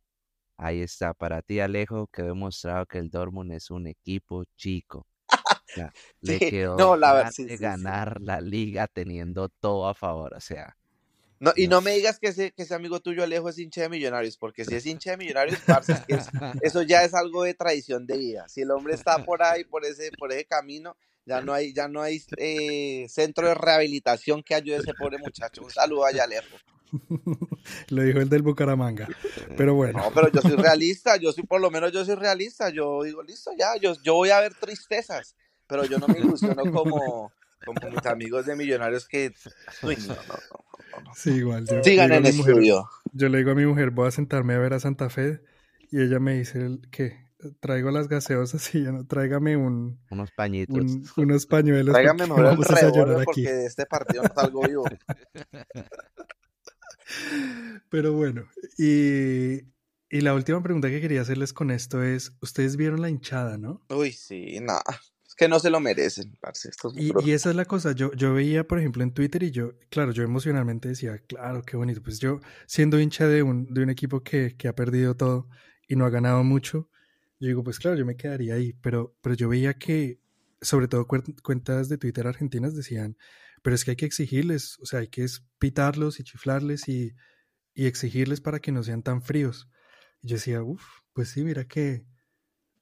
Ahí está, para ti Alejo, quedó demostrado que el Dortmund es un equipo chico. Le quedó no, la sí, sí, sí. ganar la liga teniendo todo a favor, o sea, No, y No. no me digas que ese, que ese amigo tuyo Alejo es hincha de millonarios, porque si es hincha de millonarios, parce, que es- eso ya es algo de tradición de vida. Si el hombre está por ahí, por ese, por ese camino, ya no hay, ya no hay eh, centro de rehabilitación que ayude a ese pobre muchacho. Un saludo allá Alejo. Lo dijo el del Bucaramanga. Pero bueno, No, pero yo soy realista, yo soy, por lo menos yo soy realista. Yo digo, listo, ya, yo, yo voy a ver tristezas, pero yo no me ilusiono como, como mis amigos de millonarios que. Uy, no, no, no, sí, igual. Yo, Sigan a en mujer- estudio. yo le digo a mi mujer, voy a sentarme a ver a Santa Fe y ella me dice el- que traigo las gaseosas y ya no, tráigame un, unos pañitos. un- unos pañuelos Tráigame el vamos a llorar aquí. porque de este partido no salgo vivo. Pero bueno, y, Y la última pregunta que quería hacerles con esto es, ustedes vieron la hinchada, ¿no? Uy, sí, nada. Es que no se lo merecen, parce. Y, y esa es la cosa, yo, yo veía, por ejemplo, en Twitter y yo, claro, yo emocionalmente decía, claro, qué bonito. Pues yo, siendo hincha de un, de un equipo que, que ha perdido todo y no ha ganado mucho, yo digo, pues claro, yo me quedaría ahí. Pero, pero yo veía que, sobre todo cuentas de Twitter argentinas decían, pero es que hay que exigirles, o sea, hay que es pitarlos y chiflarles y, y exigirles para que no sean tan fríos. Y yo decía, uff, pues sí, mira que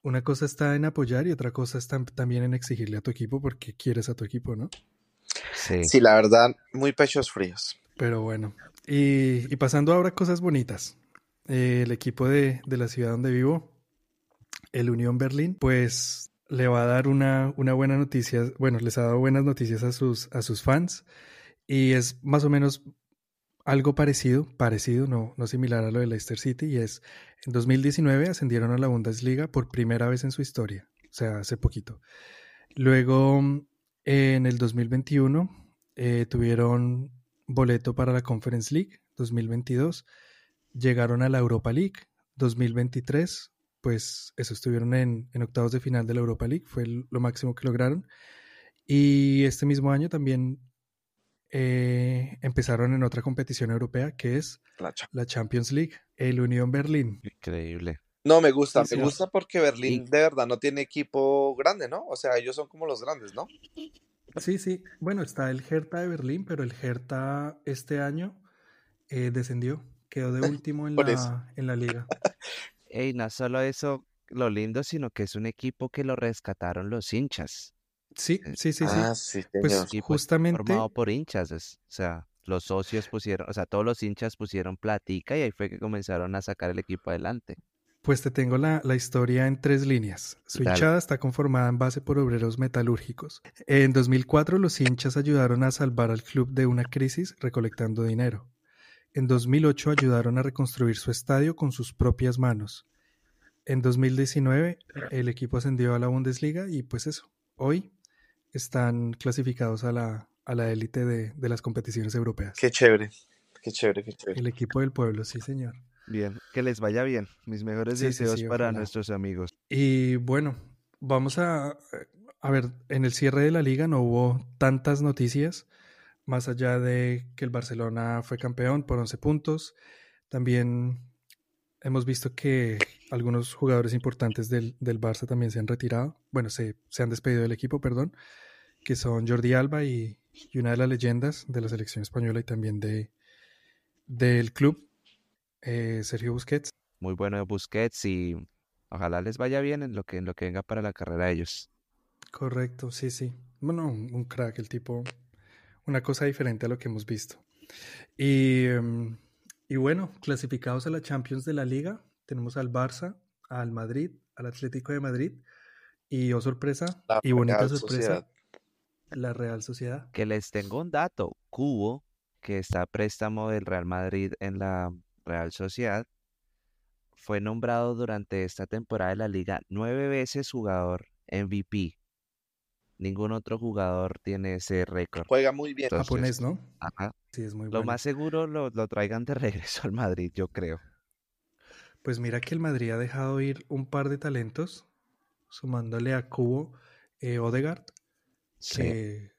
una cosa está en apoyar y otra cosa está también en exigirle a tu equipo porque quieres a tu equipo, ¿no? Sí. Sí, la verdad, muy pechos fríos. Pero bueno, y, y pasando ahora a cosas bonitas. Eh, el equipo de, de la ciudad donde vivo, el Unión Berlín, pues le va a dar una, una buena noticia, bueno, les ha dado buenas noticias a sus, a sus fans y es más o menos algo parecido, parecido, no, no similar a lo de Leicester City, y es en 2019 ascendieron a la Bundesliga por primera vez en su historia, o sea, hace poquito. Luego, en el 2021, eh, tuvieron boleto para la Conference League 2022, llegaron a la Europa League 2023, pues eso estuvieron en, en octavos de final de la Europa League, fue el- lo máximo que lograron. Y este mismo año también eh, empezaron en otra competición europea que es La cha- la Champions League, el Unión Berlín. Increíble. No, me gusta, Sí, me sí. gusta porque Berlín de verdad no tiene equipo grande, ¿no? O sea, ellos son como los grandes, ¿no? Sí, sí. Bueno, está el Hertha de Berlín, pero el Hertha este año eh, descendió, quedó de último en la, en la liga. Y no solo eso, lo lindo, sino que es un equipo que lo rescataron los hinchas. Sí, Eh, sí, sí, sí. Ah, sí, Pues justamente, formado por hinchas, es- o sea, los socios pusieron, o sea, todos los hinchas pusieron platica y ahí fue que comenzaron a sacar el equipo adelante. pues te tengo la, la historia en tres líneas. Su Dale. hinchada está conformada en base por obreros metalúrgicos. En 2004 los hinchas ayudaron a salvar al club de una crisis recolectando dinero. En 2008 ayudaron a reconstruir su estadio con sus propias manos. En 2019 el equipo ascendió a la Bundesliga y pues eso, hoy están clasificados a la, a la élite de, de las competiciones europeas. Qué chévere, qué chévere, qué chévere. El equipo del pueblo, sí señor. Bien, que les vaya bien. Mis mejores Sí, deseos sí, para ojalá. nuestros amigos. Y bueno, vamos a, a ver, en el cierre de la liga no hubo tantas noticias, más allá de que el Barcelona fue campeón por 11 puntos. También hemos visto que algunos jugadores importantes del, del Barça también se han retirado, bueno, se, se han despedido del equipo, perdón, que son Jordi Alba y, y una de las leyendas de la selección española y también de, del club, eh, Sergio Busquets. Muy bueno Busquets y ojalá les vaya bien en lo que, en lo que venga para la carrera de ellos. Correcto, sí, sí. Bueno, un, un crack, el tipo, una cosa diferente a lo que hemos visto. Y, em, y bueno, clasificados a la Champions de la Liga, tenemos al Barça, al Madrid, al Atlético de Madrid y, oh sorpresa, La y bonita Real sorpresa, Sociedad. la Real Sociedad. Que les tengo un dato. Cubo, que está a préstamo del Real Madrid en la Real Sociedad, fue nombrado durante esta temporada de la liga nueve veces jugador MVP. Ningún otro jugador tiene ese récord. Juega muy bien. Entonces, Japonés, ¿no? Ajá. Sí, es muy Lo bueno. más seguro lo, lo traigan de regreso al Madrid, yo creo. Pues mira que el Madrid ha dejado ir un par de talentos, sumándole a Cubo eh, Odegaard, Sí. que,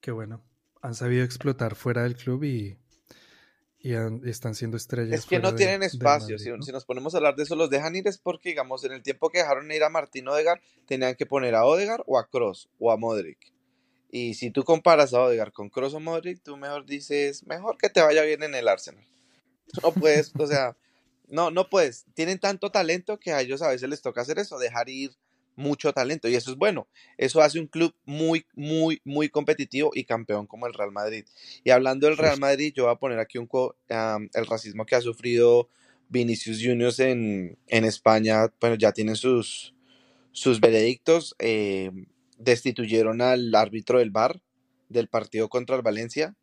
que bueno, han sabido explotar fuera del club y, y han- y están siendo estrellas. Es que no de- tienen espacio. Madrid, Si, ¿no? si nos ponemos a hablar de eso, los dejan ir es porque, digamos, en el tiempo que dejaron ir a Martín Odegar, tenían que poner a Odegar o a Cross o a Modric. Y si tú comparas a Odegar con Cross o Modric, tú mejor dices, mejor que te vaya bien en el Arsenal. No puedes, o sea, no, no puedes. Tienen tanto talento que a ellos a veces les toca hacer eso, dejar ir mucho talento. Y eso es bueno. Eso hace un club muy, muy, muy competitivo y campeón como el Real Madrid. Y hablando del Real Madrid, yo voy a poner aquí un co- am, el racismo que ha sufrido Vinicius Juniors en, en España. Bueno, ya tienen sus, sus veredictos. eh, destituyeron al árbitro del VAR del partido contra el Valencia.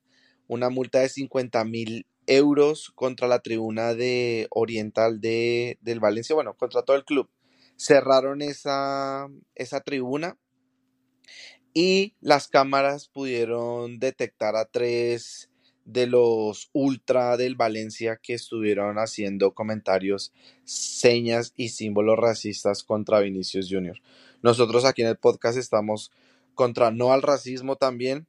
Una multa de 50 mil euros contra la tribuna de Oriental de, del Valencia. Bueno, contra todo el club. Cerraron esa, esa tribuna y las cámaras pudieron detectar a tres de los ultra del Valencia que estuvieron haciendo comentarios, señas y símbolos racistas contra Vinicius Jr. Nosotros aquí en el podcast estamos contra no al racismo también,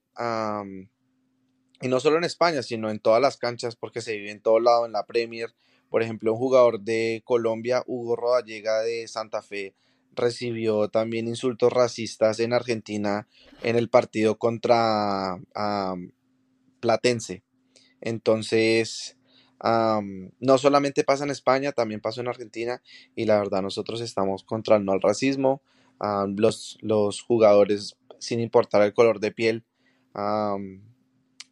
y no solo en España, sino en todas las canchas, porque se vive en todo lado, en la Premier. Por ejemplo, un jugador de Colombia, Hugo Rodallega de Santa Fe, recibió también insultos racistas en Argentina en el partido contra Platense. Entonces, no solamente pasa en España, también pasa en Argentina y la verdad nosotros estamos contra el no al racismo. los, los jugadores, sin importar el color de piel,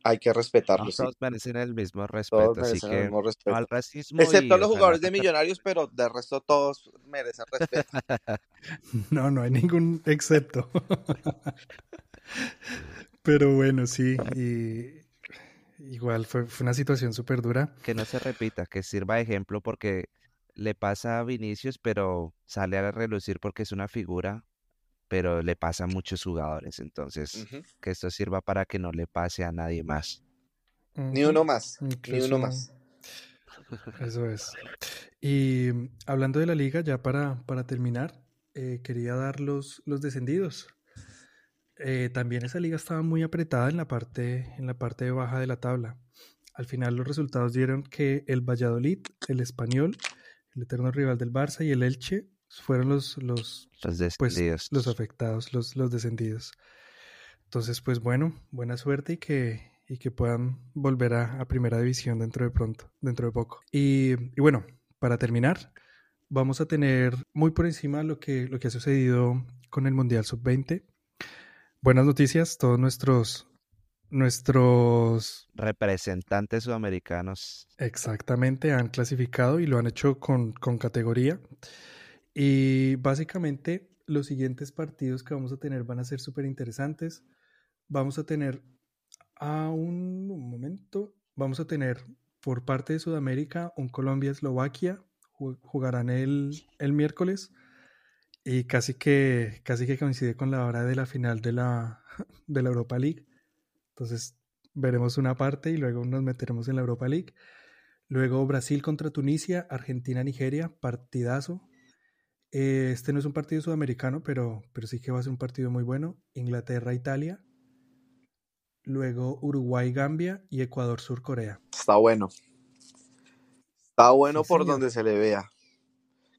hay que respetarlos. todos merecen el mismo respeto, así que al racismo. Excepto los jugadores de millonarios, pero de resto todos merecen respeto. no, no hay ningún excepto. pero bueno, sí, y igual fue, fue una situación súper dura. Que no se repita, que sirva de ejemplo porque le pasa a Vinicius, pero sale a relucir porque es una figura pero le pasa a muchos jugadores. Entonces, que esto sirva para que no le pase a nadie más. Ni uno más, ni uno más. Eso es. Y mm, hablando de la liga, ya para, para terminar, eh, quería dar los, los descendidos. Eh, también esa liga estaba muy apretada en la, parte, en la parte baja de la tabla. Al final los resultados dieron que el Valladolid, el Español, el eterno rival del Barça y el Elche fueron los, los, los pues, los afectados, los, los descendidos. Entonces, pues bueno, buena suerte y que, y que puedan volver a, primera división dentro de pronto, dentro de poco. Y, y, bueno, para terminar, vamos a tener muy por encima lo que, lo que ha sucedido con el Mundial Sub-20. Buenas noticias, todos nuestros nuestros representantes sudamericanos exactamente han clasificado y lo han hecho con, con categoría. Y básicamente los siguientes partidos que vamos a tener van a ser súper interesantes. Vamos a tener a un, momento, vamos a tener por parte de Sudamérica un Colombia-Eslovaquia, jugarán el, el, miércoles y casi que, casi que coincide con la hora de la final de la, de la Europa League. Entonces veremos una parte y luego nos meteremos en la Europa League. Luego Brasil contra Tunisia, Argentina-Nigeria, partidazo. Eh, este no es un partido sudamericano, pero, pero sí que va a ser un partido muy bueno. Inglaterra-Italia. Luego Uruguay-Gambia y Ecuador-Sur-Corea. Está bueno. Está bueno por donde se le vea.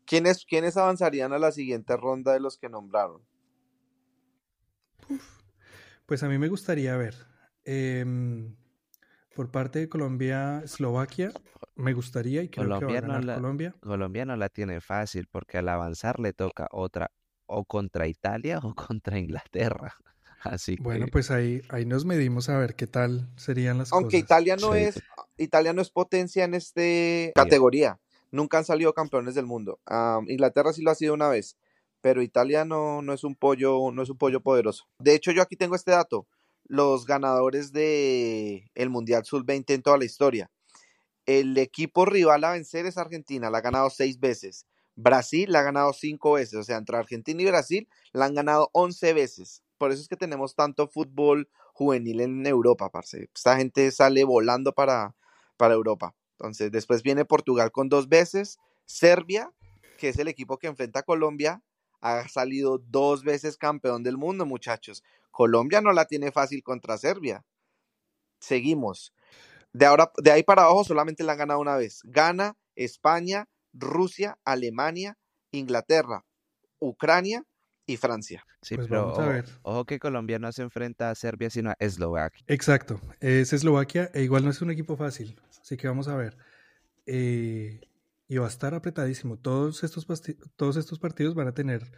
¿Quiénes, ¿Quiénes avanzarían a la siguiente ronda de los que nombraron? Pues a mí me gustaría ver. Em, por parte de Colombia, Eslovaquia, me gustaría y creo Colombia que va a ganar no la, Colombia. Colombia no la tiene fácil porque al avanzar le toca otra o contra Italia o contra Inglaterra. Así bueno, pues ahí, ahí nos medimos a ver qué tal serían las Aunque cosas. Italia no es Italia no es potencia en esta categoría. Nunca han salido campeones del mundo. Inglaterra sí lo ha sido una vez, pero Italia no, no es un pollo, no es un pollo poderoso. De hecho, yo aquí tengo este dato. Los ganadores de el Mundial Sub-20 en toda la historia. El equipo rival a vencer es Argentina, la ha ganado seis veces. Brasil la ha ganado cinco veces, o sea, entre Argentina y Brasil la han ganado once veces. Por eso es que tenemos tanto fútbol juvenil en Europa, parce. Esta gente sale volando para, para Europa. Entonces, después viene Portugal con dos veces. Serbia, que es el equipo que enfrenta a Colombia, ha salido dos veces campeón del mundo, muchachos. Colombia no la tiene fácil contra Serbia. Seguimos. De, ahora, de ahí para abajo solamente la han ganado una vez. Gana España, Rusia, Alemania, Inglaterra, Ucrania y Francia. Sí, pues pero ojo, que Colombia no se enfrenta a Serbia, sino a Eslovaquia. Exacto, es Eslovaquia e igual no es un equipo fácil, así que vamos a ver. Eh, y va a estar apretadísimo. Todos estos, todos estos partidos van a tener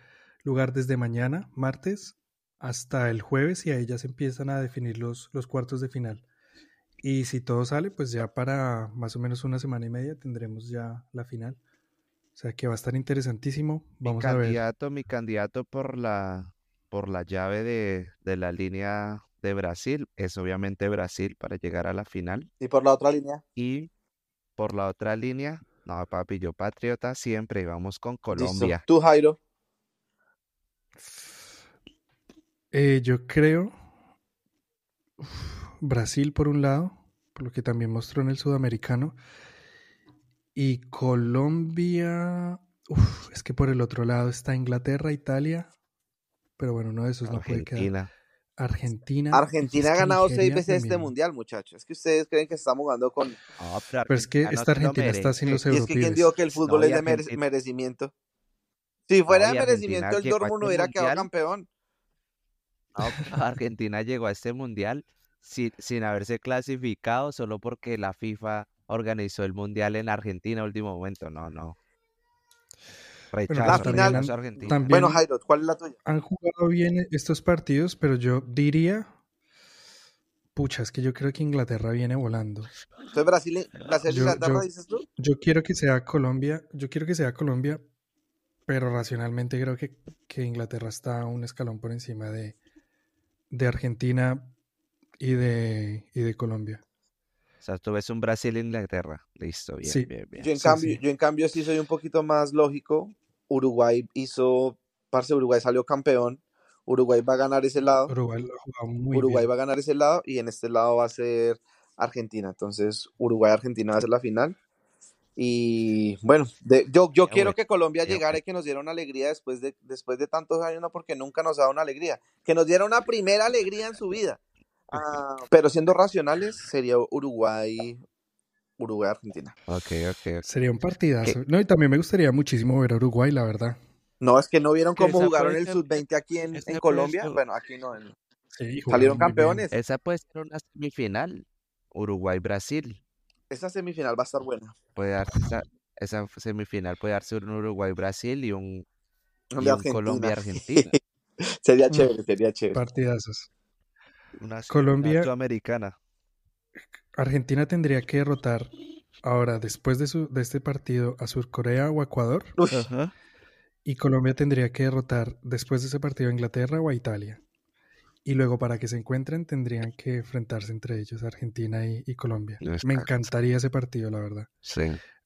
lugar desde mañana, martes, hasta el jueves y ahí ya se empiezan a definir los, los cuartos de final. Y si todo sale, pues ya para más o menos una semana y media tendremos ya la final. O sea que va a estar interesantísimo. Vamos mi a ver. Mi candidato por la, por la llave de, de la línea de Brasil es obviamente Brasil para llegar a la final. ¿Y por la otra línea? Y por la otra línea, no, papi, yo patriota siempre, vamos con Colombia. ¿Tú, Jairo? Eh, yo creo Brasil por un lado, lo que también mostró en el sudamericano. Y Colombia, uf, es que por el otro lado está Inglaterra, Italia, pero bueno, uno de esos no puede quedar. Argentina. Argentina. Ha ganado seis veces este mundial, muchachos. Es que ustedes creen que estamos jugando con. Pero Pero es que Argentina no esta Argentina está sin los. Y es que quién europeos. dijo que el fútbol No, es de mere- Argentina- merecimiento. Si fuera No, de merecimiento, Argentina el a Dortmund este hubiera quedado campeón. No, pero Argentina llegó a este mundial sin, sin haberse clasificado solo porque la FIFA organizó el mundial en Argentina último momento. No, no. Rechazo, la final- rechazo a Argentina. también- Bueno, Jairo, ¿cuál es la tuya? Han jugado bien estos partidos, pero yo diría, pucha, es que yo creo que Inglaterra viene volando. Entonces, Brasil, Brasil Yo- Inglaterra, yo- dices tú. Yo quiero que sea Colombia, yo quiero que sea Colombia, pero racionalmente creo que, que Inglaterra está un escalón por encima de, de Argentina y de, y de Colombia. O sea, tú ves un Brasil-Inglaterra. Listo, bien, Sí. bien, bien. Yo en, Sí, cambio, sí. yo en cambio sí soy un poquito más lógico. Uruguay hizo, parce, Uruguay salió campeón. Uruguay va a ganar ese lado. Uruguay lo ha jugado muy Uruguay bien. va a ganar ese lado y en este lado va a ser Argentina. Entonces, Uruguay-Argentina va a ser la final. Y bueno, de- yo, yo quiero bueno, que Colombia llegara y que nos diera una alegría después de, después de tantos años, no porque nunca nos ha dado una alegría. Que nos diera una primera alegría en su vida. Ah, pero siendo racionales, sería Uruguay, Uruguay-Argentina. Ok, ok, ok. Sería un partidazo. No, y también me gustaría muchísimo ver a Uruguay, la verdad. No, es que no vieron cómo jugaron el ser- sub-20 aquí en, Colombia. ser- Bueno, aquí no. en- Sí, Salieron bien. campeones. Esa puede ser una semifinal. Uruguay-Brasil. Esa semifinal va a estar buena. Puede darse esa, esa semifinal puede darse un Uruguay-Brasil y un, un Argentina. Colombia-Argentina. sería Mm. chévere, sería chévere. Partidazos. Una Colombia- sudamericana. Argentina tendría que derrotar ahora, después de, su, de este partido, a Surcorea o a Ecuador. Y Colombia tendría que derrotar después de ese partido a Inglaterra o a Italia. Y luego para que se encuentren tendrían que enfrentarse entre ellos, Argentina y, y Colombia. Me encantaría ese partido, la verdad. Sí.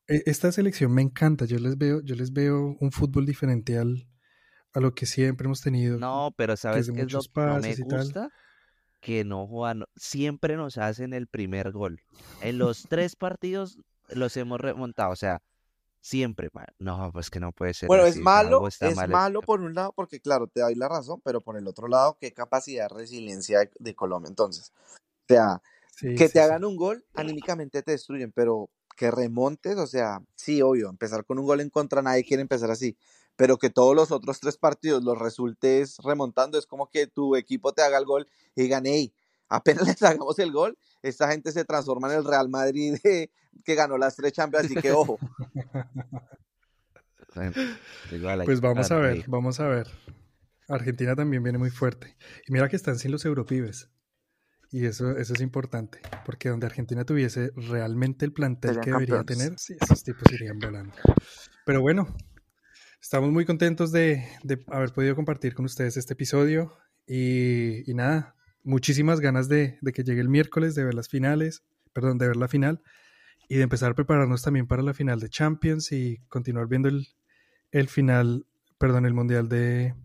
E- Esta selección me encanta. Yo les veo, yo les veo un fútbol diferente al, a lo que siempre hemos tenido. No, pero ¿sabes qué es lo que no me gusta? Que no juegan, siempre nos hacen el primer gol. En los tres partidos los hemos remontado, o sea, siempre. ma- No, pues que no puede ser Bueno, es malo, es mal malo hecho. por un lado, porque claro, te doy la razón, pero por el otro lado, qué capacidad de resiliencia de, de Colombia. Entonces, o sea, Sí, que sí, te sí. hagan un gol, anímicamente te destruyen, pero que remontes, o sea, sí, obvio, empezar con un gol en contra, nadie quiere empezar así, pero que todos los otros tres partidos los resultes remontando, es como que tu equipo te haga el gol y digan, hey, apenas les hagamos el gol, esta gente se transforma en el Real Madrid de- que ganó las tres Champions, así que ojo. Pues vamos a ver, vamos a ver. Argentina también viene muy fuerte. Y mira que están sin los europeos. Y eso, eso es importante, porque donde Argentina tuviese realmente el plantel Serían que debería campeones. tener, sí, esos tipos irían volando. Pero bueno, estamos muy contentos de, de haber podido compartir con ustedes este episodio. Y, y nada, muchísimas ganas de, de que llegue el miércoles, de ver las finales, perdón, de ver la final y de empezar a prepararnos también para la final de Champions y continuar viendo el, el final, perdón, el mundial de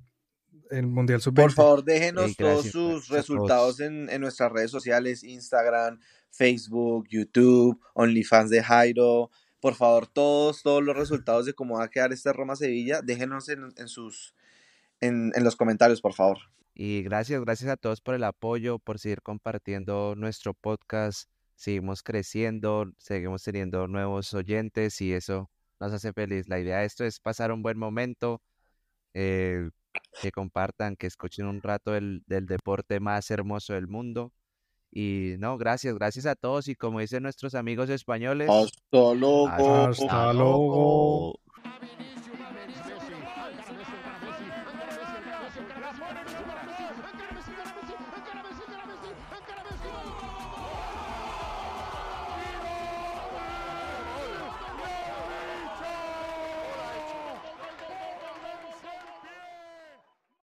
el mundial sub-20. Por favor, déjenos todos sus resultados en, en nuestras redes sociales, Instagram, Facebook, YouTube, OnlyFans de Jairo. Por favor, todos, todos los resultados de cómo va a quedar este Roma-Sevilla, déjenos en, en sus, en, en los comentarios, por favor. Y gracias, gracias a todos por el apoyo, por seguir compartiendo nuestro podcast. Seguimos creciendo, seguimos teniendo nuevos oyentes y eso nos hace feliz. La idea de esto es pasar un buen momento, eh, que compartan, que escuchen un rato del, del deporte más hermoso del mundo. Y no, gracias, gracias a todos. Y como dicen nuestros amigos españoles, Hasta luego. Hasta luego. Messi, encara